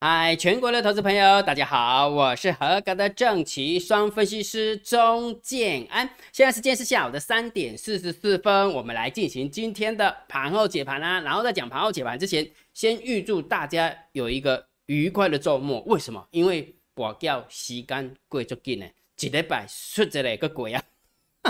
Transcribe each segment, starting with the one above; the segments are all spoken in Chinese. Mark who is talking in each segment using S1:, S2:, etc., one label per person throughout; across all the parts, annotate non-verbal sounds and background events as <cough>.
S1: 嗨，全国的投资朋友，大家好，我是合格的正奇双分析师钟建安。现在时间是下午的三点四十四分，我们来进行今天的盘后解盘啦。然后在讲盘后解盘之前，先预祝大家有一个愉快的周末。为什么？因为我叫时间过足紧呢，一礼拜出这来个鬼啊！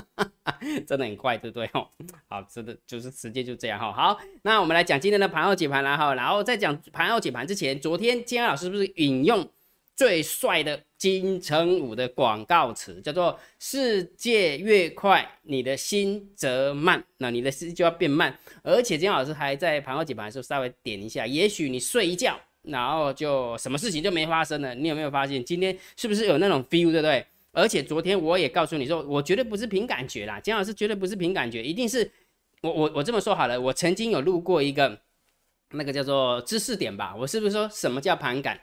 S1: <laughs> 真的很快，对不对？哦，好，真的就是时间就这样哈。好，那我们来讲今天的盘后解盘啦哈。然后在讲盘后解盘之前，昨天金安老师不是引用最帅的金城武的广告词，叫做“世界越快，你的心则慢”。那你的心就要变慢。而且金安老师还在盘后解盘的时候稍微点一下，也许你睡一觉，然后就什么事情就没发生了。你有没有发现今天是不是有那种 feel，对不对？而且昨天我也告诉你说，我绝对不是凭感觉啦，姜老师绝对不是凭感觉，一定是我我我这么说好了，我曾经有录过一个那个叫做知识点吧，我是不是说什么叫盘感？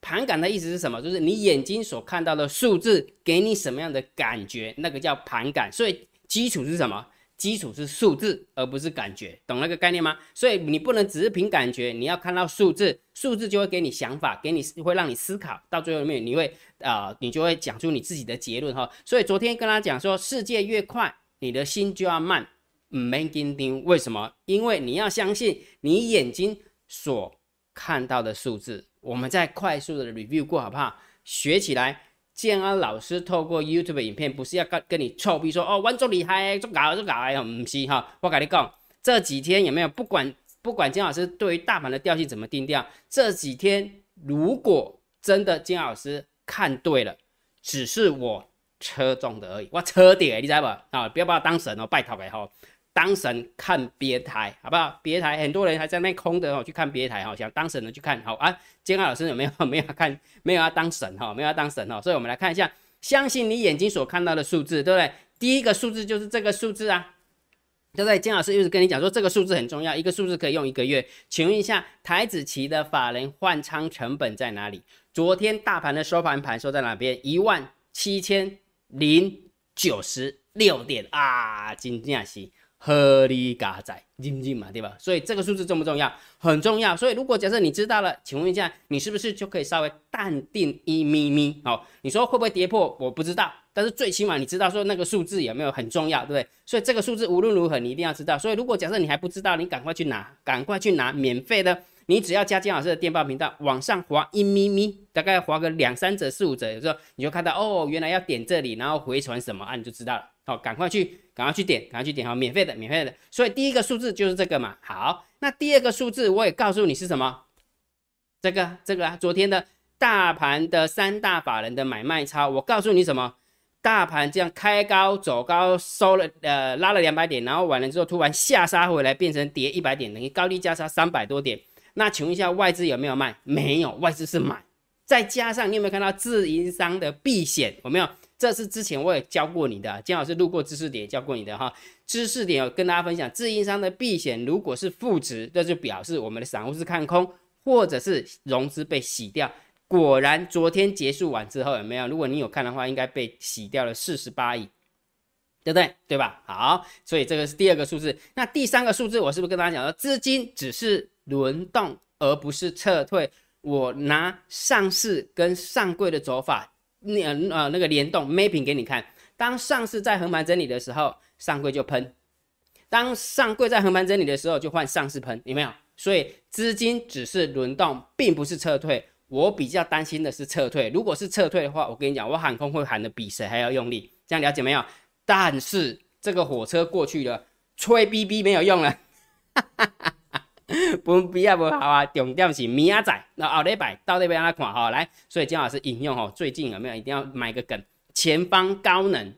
S1: 盘感的意思是什么？就是你眼睛所看到的数字给你什么样的感觉，那个叫盘感。所以基础是什么？基础是数字，而不是感觉，懂那个概念吗？所以你不能只是凭感觉，你要看到数字，数字就会给你想法，给你会让你思考，到最后面你会啊，你就会讲出你自己的结论哈。所以昨天跟他讲说，世界越快，你的心就要慢，没紧盯。为什么？因为你要相信你眼睛所看到的数字。我们再快速的 review 过好不好？学起来。建安老师透过 YouTube 影片，不是要跟跟你臭逼说哦，玩足厉害，足搞足搞哎，唔是哈。我跟你讲，这几天有没有不管不管金老师对于大盘的调性怎么定调，这几天如果真的金老师看对了，只是我车中的而已，我车点，你知道不？啊，不要把我当神哦，拜托拜托。当神看别台，好不好？别台很多人还在那空的哦，去看别台哈，想当神的去看好啊。金安老师有没有 <laughs> 没有看？没有要当神哈，没有要当神哈。所以我们来看一下，相信你眼睛所看到的数字，对不对？第一个数字就是这个数字啊，对不对？金老师又是跟你讲说这个数字很重要，一个数字可以用一个月。请问一下，台子期的法人换仓成本在哪里？昨天大盘的收盘盘收在哪边？一万七千零九十六点啊，金价是。合理加载，认认嘛，对吧？所以这个数字重不重要？很重要。所以如果假设你知道了，请问一下，你是不是就可以稍微淡定一咪咪？哦，你说会不会跌破？我不知道，但是最起码你知道说那个数字有没有很重要，对不对？所以这个数字无论如何你一定要知道。所以如果假设你还不知道，你赶快去拿，赶快去拿免费的。你只要加金老师的电报频道，往上滑一咪咪，大概滑个两三折、四五折，有时候你就看到哦，原来要点这里，然后回传什么啊，你就知道了。好，赶快去，赶快去点，赶快去点，好，免费的，免费的。所以第一个数字就是这个嘛。好，那第二个数字我也告诉你是什么？这个，这个，昨天的大盘的三大法人的买卖超，我告诉你什么？大盘这样开高走高，收了呃拉了两百点，然后完了之后突然下杀回来，变成跌一百点，等于高低价差三百多点。那请问一下，外资有没有卖？没有，外资是买。再加上你有没有看到自营商的避险？有没有？这是之前我也教过你的，金老师录过知识点教过你的哈。知识点有跟大家分享，自营商的避险如果是负值，那就表示我们的散户是看空，或者是融资被洗掉。果然，昨天结束完之后有没有？如果你有看的话，应该被洗掉了四十八亿，对不对？对吧？好，所以这个是第二个数字。那第三个数字，我是不是跟大家讲说，资金只是轮动而不是撤退？我拿上市跟上柜的走法。那呃那个联动 mapping 给你看，当上市在横盘整理的时候，上柜就喷；当上柜在横盘整理的时候，就换上市喷，有没有？所以资金只是轮动，并不是撤退。我比较担心的是撤退。如果是撤退的话，我跟你讲，我喊空会喊的比谁还要用力，这样了解没有？但是这个火车过去了，吹逼逼没有用了。<laughs> 不必要不好啊，重点是明仔那后礼拜到底要安怎看哈？来，所以姜老师引用哈，最近有没有一定要买个梗？前方高能，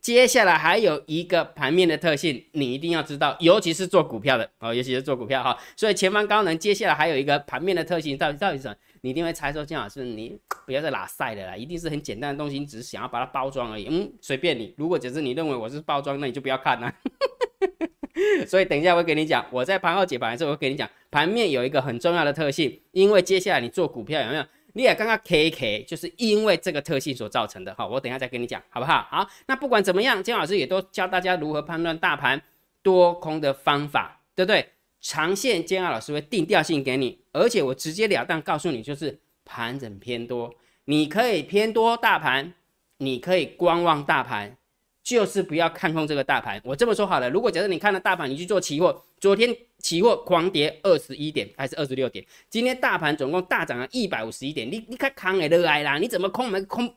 S1: 接下来还有一个盘面的特性，你一定要知道，尤其是做股票的哦，尤其是做股票哈。所以前方高能，接下来还有一个盘面的特性，到底到底是什么？你一定会猜说姜老师，你不要再拉赛的啦，一定是很简单的东西，你只是想要把它包装而已。嗯，随便你。如果只是你认为我是包装，那你就不要看了。<laughs> <laughs> 所以等一下我会跟你讲，我在盘后解盘的时候，我会跟你讲，盘面有一个很重要的特性，因为接下来你做股票有没有？你也刚刚 K K，就是因为这个特性所造成的。好，我等一下再跟你讲，好不好？好，那不管怎么样，金老师也都教大家如何判断大盘多空的方法，对不对？长线金老师会定调性给你，而且我直截了当告诉你，就是盘整偏多，你可以偏多大盘，你可以观望大盘，就是不要看空这个大盘。我这么说好了，如果假设你看了大盘，你去做期货，昨天期货狂跌二十一点还是二十六点，今天大盘总共大涨了一百五十一点，你你看扛的落来啦，你怎么空没空？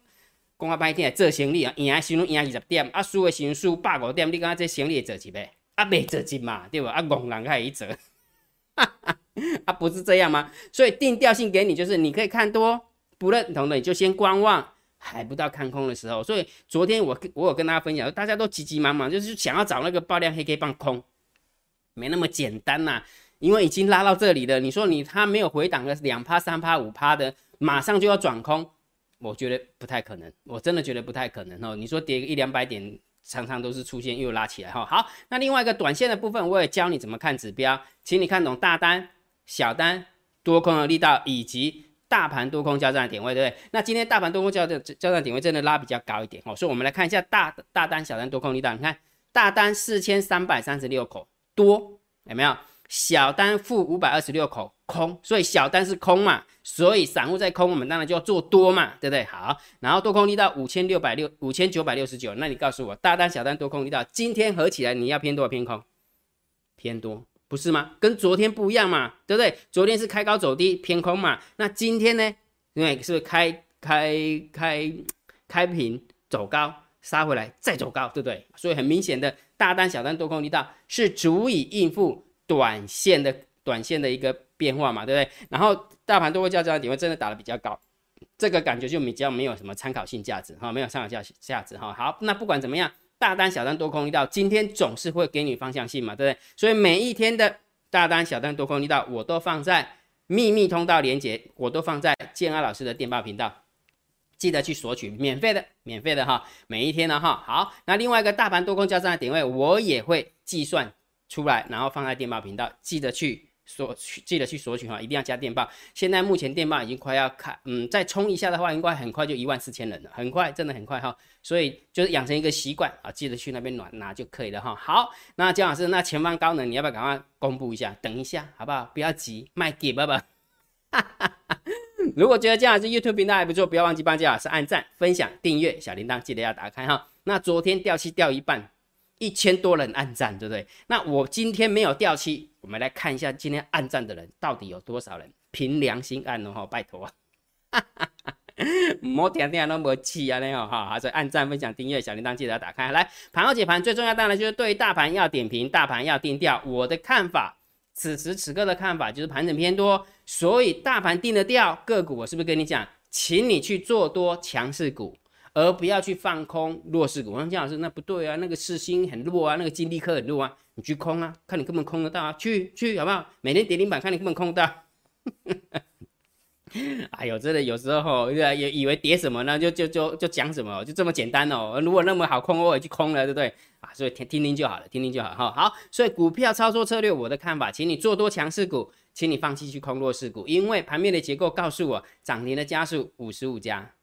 S1: 讲啊白天做生意啊，赢的时阵赢二十点，啊输的时阵输百五点，你讲这生意做几呗？啊，没做几嘛，对吧？啊，戆人开始做，<laughs> 啊，不是这样吗？所以定调性给你，就是你可以看多，不认同的你就先观望，还不到看空的时候。所以昨天我我有跟大家分享，大家都急急忙忙，就是想要找那个爆量黑 K 棒空，没那么简单呐，因为已经拉到这里了。你说你它没有回档个两趴、三趴、五趴的，马上就要转空。我觉得不太可能，我真的觉得不太可能哦。你说跌个一两百点，常常都是出现又拉起来哈。好，那另外一个短线的部分，我也教你怎么看指标，请你看懂大单、小单、多空的力道以及大盘多空交战的点位，对不对？那今天大盘多空交战交战点位真的拉比较高一点哦，所以我们来看一下大大单、小单多空力道。你看大单四千三百三十六口多，有没有？小单负五百二十六口空，所以小单是空嘛，所以散户在空，我们当然就要做多嘛，对不对？好，然后多空力到五千六百六五千九百六十九，那你告诉我，大单小单多空力到今天合起来，你要偏多偏空？偏多，不是吗？跟昨天不一样嘛，对不对？昨天是开高走低偏空嘛，那今天呢？因为是开开开开平走高杀回来再走高，对不对？所以很明显的大单小单多空力道是足以应付。短线的短线的一个变化嘛，对不对？然后大盘多空交战点位真的打的比较高，这个感觉就比较没有什么参考性价值哈，没有参考价价值哈。好，那不管怎么样，大单小单多空力道今天总是会给你方向性嘛，对不对？所以每一天的大单小单多空力道我都放在秘密通道连接，我都放在建安老师的电报频道，记得去索取免费的，免费的哈，每一天的哈。好，那另外一个大盘多空交战的点位我也会计算。出来，然后放在电报频道，记得去索取，记得去索取哈，一定要加电报。现在目前电报已经快要开，嗯，再冲一下的话，应该很快就一万四千人了，很快，真的很快哈。所以就是养成一个习惯啊，记得去那边暖拿就可以了哈。好，那姜老师，那前方高能你要不要赶快公布一下？等一下好不好？不要急，卖给爸爸。<laughs> 如果觉得姜老师 YouTube 频道还不错，不要忘记帮姜老师按赞、分享、订阅，小铃铛记得要打开哈。那昨天掉漆掉一半。一千多人暗赞，对不对？那我今天没有掉期，我们来看一下今天暗赞的人到底有多少人？凭良心按哦，哈，拜托，<laughs> 莫天天那么气啊，那样哈，还是按赞、分享、订阅，小铃铛记得要打开。来，盘后解盘最重要当然就是对大盘要点评，大盘要定调。我的看法，此时此刻的看法就是盘整偏多，所以大盘定了调，个股我是不是跟你讲，请你去做多强势股。而不要去放空弱势股。我说姜老师，那不对啊，那个市心很弱啊，那个金利科很弱啊，你去空啊，看你根本空得到啊，去去好不好？每天跌停板，看你根本空得到。<laughs> 哎呦，真的有时候也也以为跌什么呢，就就就就讲什么，就这么简单哦。如果那么好空，我也去空了，对不对？啊，所以听听听就好了，听听就好哈。好，所以股票操作策略，我的看法，请你做多强势股，请你放弃去空弱势股，因为盘面的结构告诉我，涨停的家数五十五家。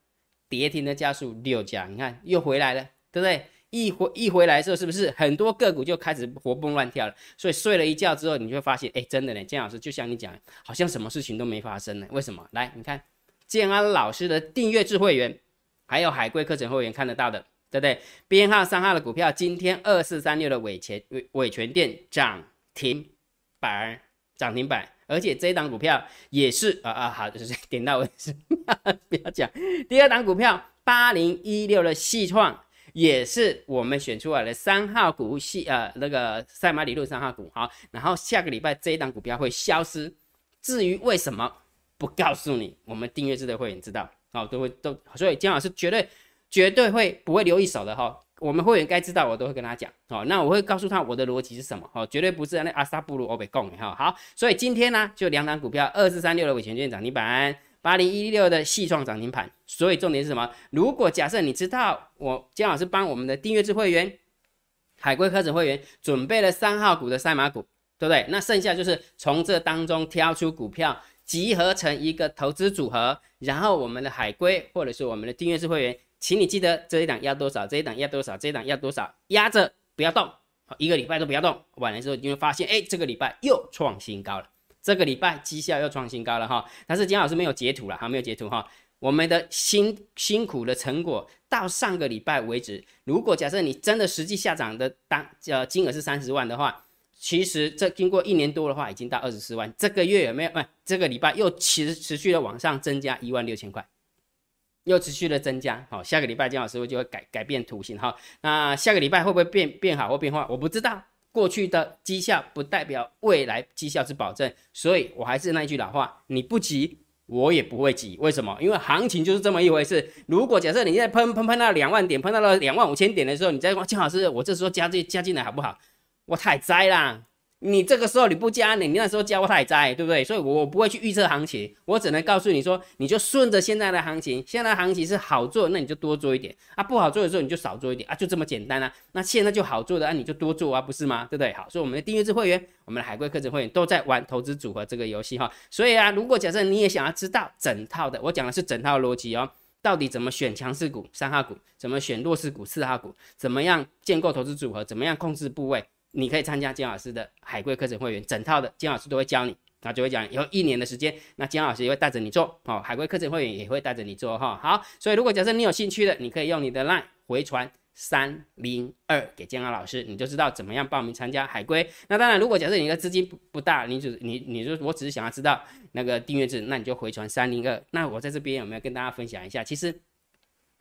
S1: 跌停的加速六家，你看又回来了，对不对？一回一回来的时候，是不是很多个股就开始活蹦乱跳了？所以睡了一觉之后，你就会发现，哎，真的呢，建老师就像你讲，好像什么事情都没发生呢？为什么？来，你看建安老师的订阅制会员，还有海龟课程会员看得到的，对不对？编号三号的股票，今天二四三六的尾权尾尾权店涨停板，涨停板。而且这一档股票也是啊啊好，就是 <laughs> 点到为止，<laughs> 不要讲。第二档股票八零一六的细创也是我们选出来的三号股系呃那个赛马理论三号股好，然后下个礼拜这一档股票会消失，至于为什么不告诉你，我们订阅制的会员知道哦，都会都所以姜老师绝对绝对会不会留一手的哈。我们会员该知道，我都会跟他讲哦。那我会告诉他我的逻辑是什么哦，绝对不是那阿萨布鲁欧贝贡哈。好，所以今天呢，就两档股票，二四三六的尾权券涨停板，八零一六的细创涨停板。所以重点是什么？如果假设你知道我姜老师帮我们的订阅制会员、海龟科指会员准备了三号股的赛马股，对不对？那剩下就是从这当中挑出股票，集合成一个投资组合，然后我们的海龟或者是我们的订阅制会员。请你记得这一档要多少，这一档要多少，这一档要多少，压着不要动，一个礼拜都不要动。完了之后你会发现，哎，这个礼拜又创新高了，这个礼拜绩效又创新高了哈，但是姜老师没有截图了哈，没有截图哈。我们的辛辛苦的成果到上个礼拜为止，如果假设你真的实际下涨的当呃金额是三十万的话，其实这经过一年多的话，已经到二十四万。这个月有没有？不，这个礼拜又持持续的往上增加一万六千块，又持续的增加。好，下个礼拜姜老师就会改改变图形哈。那下个礼拜会不会变变好或变坏？我不知道。过去的绩效不代表未来绩效之保证，所以我还是那句老话，你不急。我也不会急，为什么？因为行情就是这么一回事。如果假设你现在喷喷喷到两万点，喷到了两万五千点的时候，你再说金老师，我这时候加这加进来好不好？我太栽啦。你这个时候你不加，你你那时候加我太栽，对不对？所以，我不会去预测行情，我只能告诉你说，你就顺着现在的行情，现在的行情是好做，那你就多做一点啊；不好做的时候，你就少做一点啊，就这么简单啊。那现在就好做的啊，你就多做啊，不是吗？对不对？好，所以我们的订阅制会员，我们的海龟课程会员都在玩投资组合这个游戏哈。所以啊，如果假设你也想要知道整套的，我讲的是整套逻辑哦，到底怎么选强势股三号股，怎么选弱势股四号股，怎么样建构投资组合，怎么样控制部位。你可以参加金老师的海龟课程会员，整套的金老师都会教你，那就会讲以后一年的时间，那金老师也会带着你做哦，海龟课程会员也会带着你做哈。好，所以如果假设你有兴趣的，你可以用你的 LINE 回传三零二给姜老师，你就知道怎么样报名参加海龟。那当然，如果假设你的资金不不大，你只你你说我只是想要知道那个订阅制，那你就回传三零二。那我在这边有没有跟大家分享一下？其实。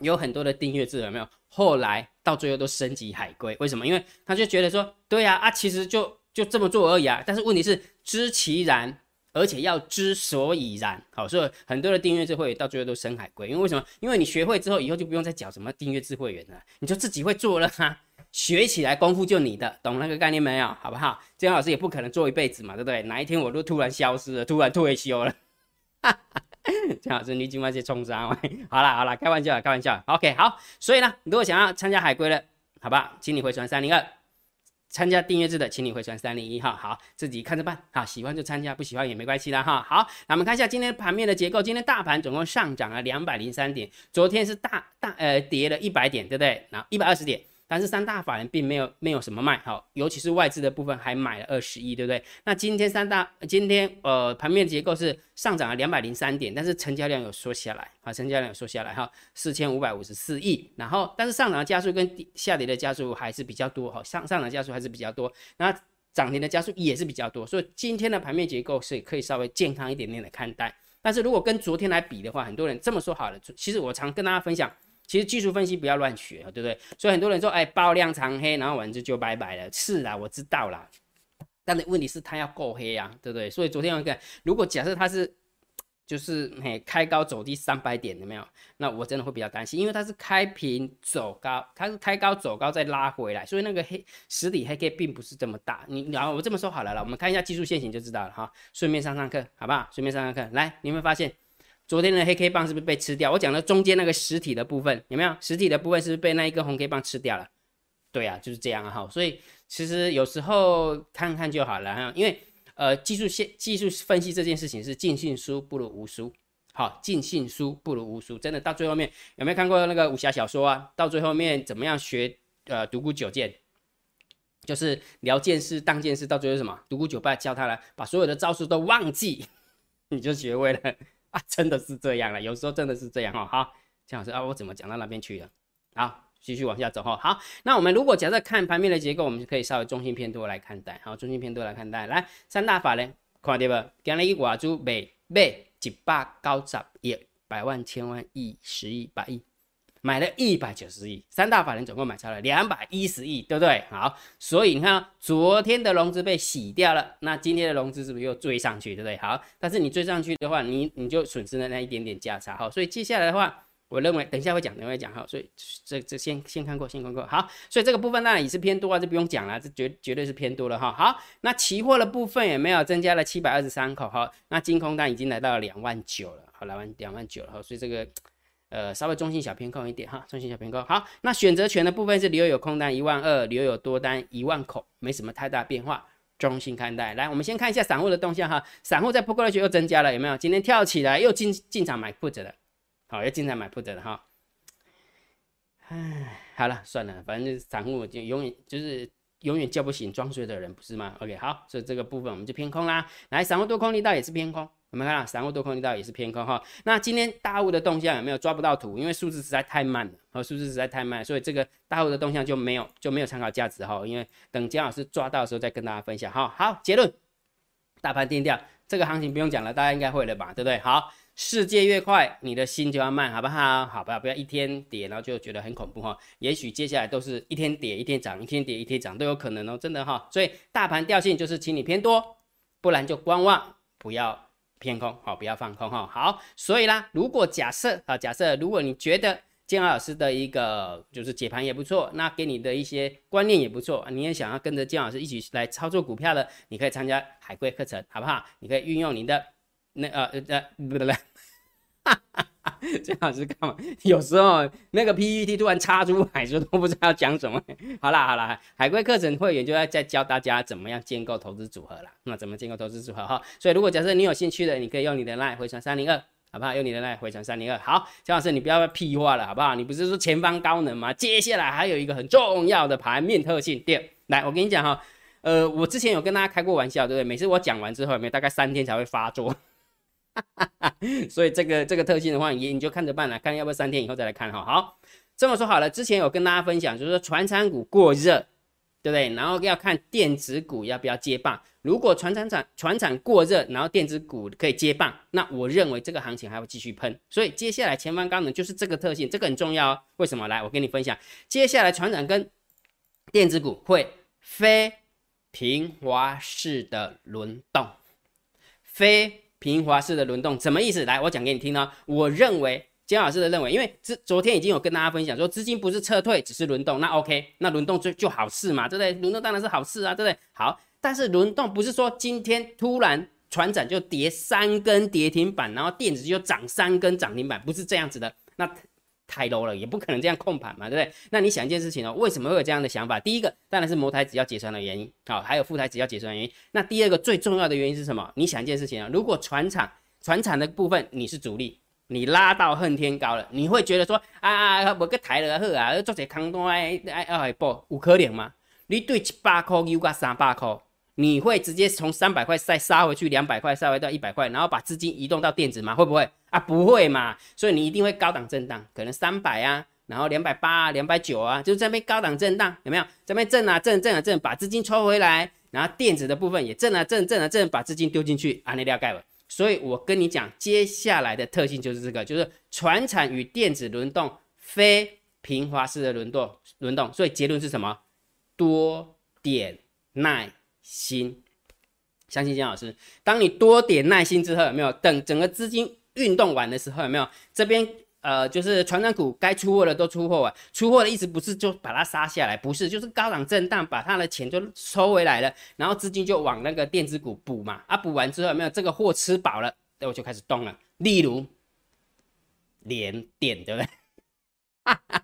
S1: 有很多的订阅制有没有？后来到最后都升级海龟，为什么？因为他就觉得说，对呀啊，其实就就这么做而已啊。但是问题是知其然，而且要知所以然。好，所以很多的订阅制会到最后都升海龟，因为为什么？因为你学会之后，以后就不用再缴什么订阅制会员了，你就自己会做了哈，学起来功夫就你的，懂那个概念没有？好不好？姜老师也不可能做一辈子嘛，对不对？哪一天我都突然消失了，突然退休了，哈哈。姜老师，你今晚去冲啥？<laughs> 好了好了，开玩笑开玩笑。OK，好。所以呢，如果想要参加海龟的，好吧，请你回传三零二；参加订阅制的，请你回传三零一哈。好，自己看着办。好，喜欢就参加，不喜欢也没关系啦哈。好，那我们看一下今天盘面的结构。今天大盘总共上涨了两百零三点，昨天是大大呃跌了一百点，对不对？然后一百二十点。但是三大法人并没有没有什么卖好，尤其是外资的部分还买了二十亿，对不对？那今天三大今天呃盘面结构是上涨了两百零三点，但是成交量有缩下来啊，成交量有缩下来哈，四千五百五十四亿。然后但是上涨的加速跟下跌的加速还是比较多哈，上上涨加速还是比较多，那涨停的加速也是比较多，所以今天的盘面结构是可以稍微健康一点点的看待。但是如果跟昨天来比的话，很多人这么说好了，其实我常跟大家分享。其实技术分析不要乱学，对不对？所以很多人说，哎，爆量长黑，然后完就就拜拜了。是啊，我知道啦。但是问题是它要够黑啊，对不对？所以昨天我看，如果假设它是就是嘿开高走低三百点，有没有？那我真的会比较担心，因为它是开平走高，它是开高走高再拉回来，所以那个黑实体黑 K 并不是这么大。你然后我这么说好了了，我们看一下技术线型就知道了哈。顺便上上课，好不好？顺便上上课，来，你有没有发现？昨天的黑 K 棒是不是被吃掉？我讲的中间那个实体的部分有没有？实体的部分是不是被那一根红 K 棒吃掉了？对啊，就是这样啊哈。所以其实有时候看看就好了哈，因为呃技术线技术分析这件事情是尽信书不如无书，好尽信书不如无书，真的到最后面有没有看过那个武侠小说啊？到最后面怎么样学呃独孤九剑？就是聊剑士当剑士，到最后什么？独孤九拜教他了，把所有的招数都忘记，<laughs> 你就学会了。啊，真的是这样了，有时候真的是这样哈。好，姜老师啊，我怎么讲到那边去了？好，继续往下走哈。好，那我们如果假设看盘面的结构，我们就可以稍微中性偏多来看待。好，中性偏多来看待。来，三大法人看到不？今日一挂住买买一百高十亿，百万、千万、亿、十亿、百亿。买了一百九十亿，三大法人总共买超了两百一十亿，对不对？好，所以你看，昨天的融资被洗掉了，那今天的融资是不是又追上去，对不对？好，但是你追上去的话，你你就损失了那一点点价差，好，所以接下来的话，我认为等一下会讲，等会讲，好，所以这这先先看过，先看过，好，所以这个部分当然也是偏多啊，这不用讲了，这绝绝对是偏多了哈。好，那期货的部分也没有增加了七百二十三口？好，那金空单已经来到了两万九了，好，两万两万九了，好，所以这个。呃，稍微中性小偏空一点哈，中性小偏空。好，那选择权的部分是留有空单一万二，留有多单一万口，没什么太大变化，中性看待。来，我们先看一下散户的动向哈，散户在 put 的又增加了，有没有？今天跳起来又进进场买 put 的，好，又进场买 put 的哈。唉，好了，算了，反正散户就永远就是永远叫不醒装睡的人，不是吗？OK，好，所以这个部分我们就偏空啦。来，散户多空力道也是偏空，我们看到散户多空力道也是偏空哈。那今天大户的动向有没有抓不到图？因为数字实在太慢了，和数字实在太慢，所以这个大户的动向就没有就没有参考价值哈。因为等姜老师抓到的时候再跟大家分享哈。好，结论，大盘定调，这个行情不用讲了，大家应该会了吧？对不对？好。世界越快，你的心就要慢，好不好？好不好？不要一天跌，然后就觉得很恐怖哈。也许接下来都是一天跌一天涨，一天跌一天涨都有可能哦，真的哈。所以大盘调性就是，请你偏多，不然就观望，不要偏空，好，不要放空哈。好，所以啦，如果假设啊，假设如果你觉得建安老师的一个就是解盘也不错，那给你的一些观念也不错，你也想要跟着建老师一起来操作股票的，你可以参加海龟课程，好不好？你可以运用你的。那呃呃不不不，哈哈哈！姜老师干嘛？<laughs> 有时候那个 PPT 突然插出来，就都不知道要讲什么。<laughs> 好啦好啦，海龟课程会员就要再教大家怎么样建构投资组合了。那怎么建构投资组合哈？所以如果假设你有兴趣的，你可以用你的 line 回传三零二，好不好？用你的赖回传三零二。好，姜老师你不要屁话了，好不好？你不是说前方高能吗？接下来还有一个很重要的盘面特性。第二，来我跟你讲哈，呃，我之前有跟大家开过玩笑，对不对？每次我讲完之后，有没有大概三天才会发作？<laughs> 所以这个这个特性的话，你你就看着办了，看要不要三天以后再来看哈。好，这么说好了，之前有跟大家分享，就是说船产股过热，对不对？然后要看电子股要不要接棒。如果船产产船产过热，然后电子股可以接棒，那我认为这个行情还会继续喷。所以接下来前方高能就是这个特性，这个很重要哦。为什么？来，我跟你分享，接下来船产跟电子股会非平滑式的轮动，非。平滑式的轮动什么意思？来，我讲给你听呢。我认为姜老师的认为，因为之昨天已经有跟大家分享说，资金不是撤退，只是轮动。那 OK，那轮动就就好事嘛，对不对？轮动当然是好事啊，对不对？好，但是轮动不是说今天突然船长就跌三根跌停板，然后电子就涨三根涨停板，不是这样子的。那。太 low 了，也不可能这样控盘嘛，对不对？那你想一件事情哦，为什么会有这样的想法？第一个当然是摩台只要结算的原因，好，还有副台只要结算的原因。那第二个最重要的原因是什么？你想一件事情啊，如果船厂船厂的部分你是主力，你拉到恨天高了，你会觉得说啊啊，我个抬了好啊，做些空单哎哎哎不，有可能吗？你对七百块又个三百块。你会直接从三百块再杀回去两百块，杀回到一百块，然后把资金移动到电子吗？会不会啊？不会嘛。所以你一定会高档震荡，可能三百啊，然后两百八啊，两百九啊，就这边高档震荡，有没有？这边震啊震震啊震，把资金抽回来，然后电子的部分也震啊震震啊震，把资金丢进去，啊，你了解了。所以我跟你讲，接下来的特性就是这个，就是船产与电子轮动，非平滑式的轮动轮动。所以结论是什么？多点耐。心，相信金老师。当你多点耐心之后，有没有等整个资金运动完的时候，有没有这边呃，就是船长股该出货的都出货完，出货的意思不是就把它杀下来，不是，就是高档震荡，把它的钱就收回来了，然后资金就往那个电子股补嘛。啊，补完之后有没有这个货吃饱了，那我就开始动了。例如连电，对不对？哈哈。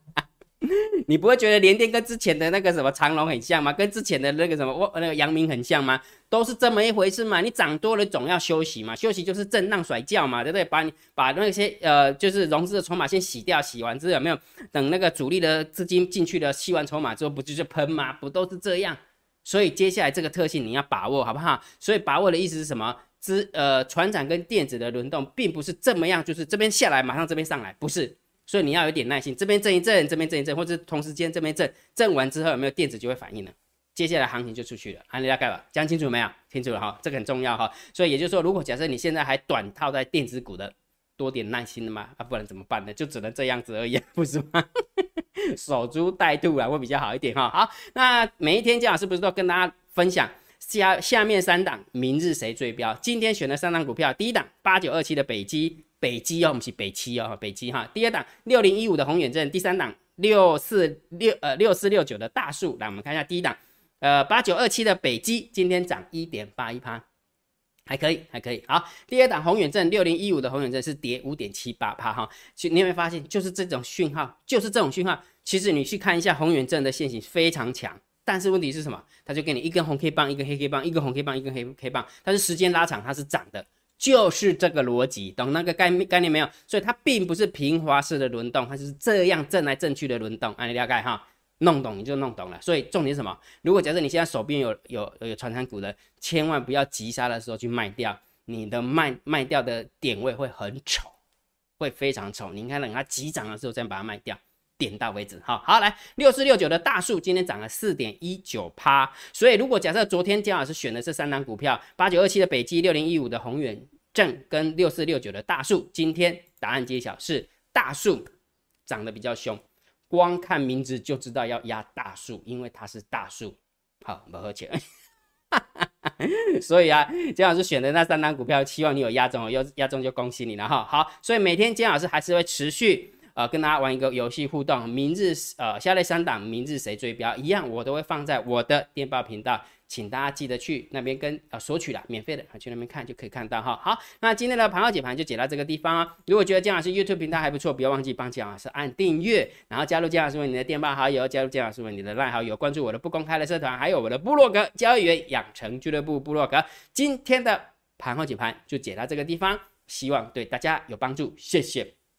S1: <laughs> 你不会觉得联电跟之前的那个什么长隆很像吗？跟之前的那个什么我那个阳明很像吗？都是这么一回事嘛。你涨多了总要休息嘛，休息就是震荡甩轿嘛，对不对？把你把那些呃就是融资的筹码先洗掉，洗完之后有没有等那个主力的资金进去了，吸完筹码之后不就是喷吗？不都是这样？所以接下来这个特性你要把握好不好？所以把握的意思是什么？资呃船长跟电子的轮动并不是这么样，就是这边下来马上这边上来，不是。所以你要有点耐心，这边震一震，这边震一震，或者同时间这边震，震完之后有没有电子就会反应了，接下来行情就出去了。啊，你大概了，讲清楚没有？清楚了哈，这个很重要哈。所以也就是说，如果假设你现在还短套在电子股的，多点耐心的嘛，啊，不然怎么办呢？就只能这样子而已，不是吗？<laughs> 守株待兔啊，会比较好一点哈。好，那每一天姜老师不是都跟大家分享下下面三档，明日谁追标？今天选了三档股票，第一档八九二七的北基。北基哦，我们是北七哦，北基哈。第二档六零一五的宏远证，第三档六四六呃六四六九的大树。来，我们看一下第一档，呃八九二七的北基今天涨一点八一趴，还可以，还可以。好，第二档宏远证六零一五的宏远证是跌五点七八趴哈。其你有没有发现，就是这种讯号，就是这种讯号。其实你去看一下宏远证的线型非常强，但是问题是什么？它就给你一根红 K 棒，一根黑 K 棒，一根红 K 棒，一根黑 K 棒，但是时间拉长它是涨的。就是这个逻辑，懂那个概概念没有？所以它并不是平滑式的轮动，它是这样震来震去的轮动。啊，你了解哈？弄懂你就弄懂了。所以重点是什么？如果假设你现在手边有有有传产股的，千万不要急杀的时候去卖掉，你的卖卖掉的点位会很丑，会非常丑。你应该等它急涨的时候再把它卖掉。点到为止，好好来，六四六九的大树今天涨了四点一九趴，所以如果假设昨天姜老师选的是三档股票，八九二七的北基、六零一五的宏远正跟六四六九的大树，今天答案揭晓是大树涨得比较凶，光看名字就知道要压大树，因为它是大树，好不喝钱，<laughs> 所以啊，姜老师选的那三档股票，希望你有压中哦，有压中就恭喜你了哈。好，所以每天姜老师还是会持续。呃，跟大家玩一个游戏互动，明日呃下列三档，明日谁追标一样，我都会放在我的电报频道，请大家记得去那边跟呃索取了，免费的，去那边看就可以看到哈。好，那今天的盘后解盘就解到这个地方啊。如果觉得姜老师 YouTube 频道还不错，不要忘记帮姜老师按订阅，然后加入姜老师为你的电报好友，加入姜老师为你的赖好友，关注我的不公开的社团，还有我的部落格交易员养成俱乐部部落格。今天的盘后解盘就解到这个地方，希望对大家有帮助，谢谢。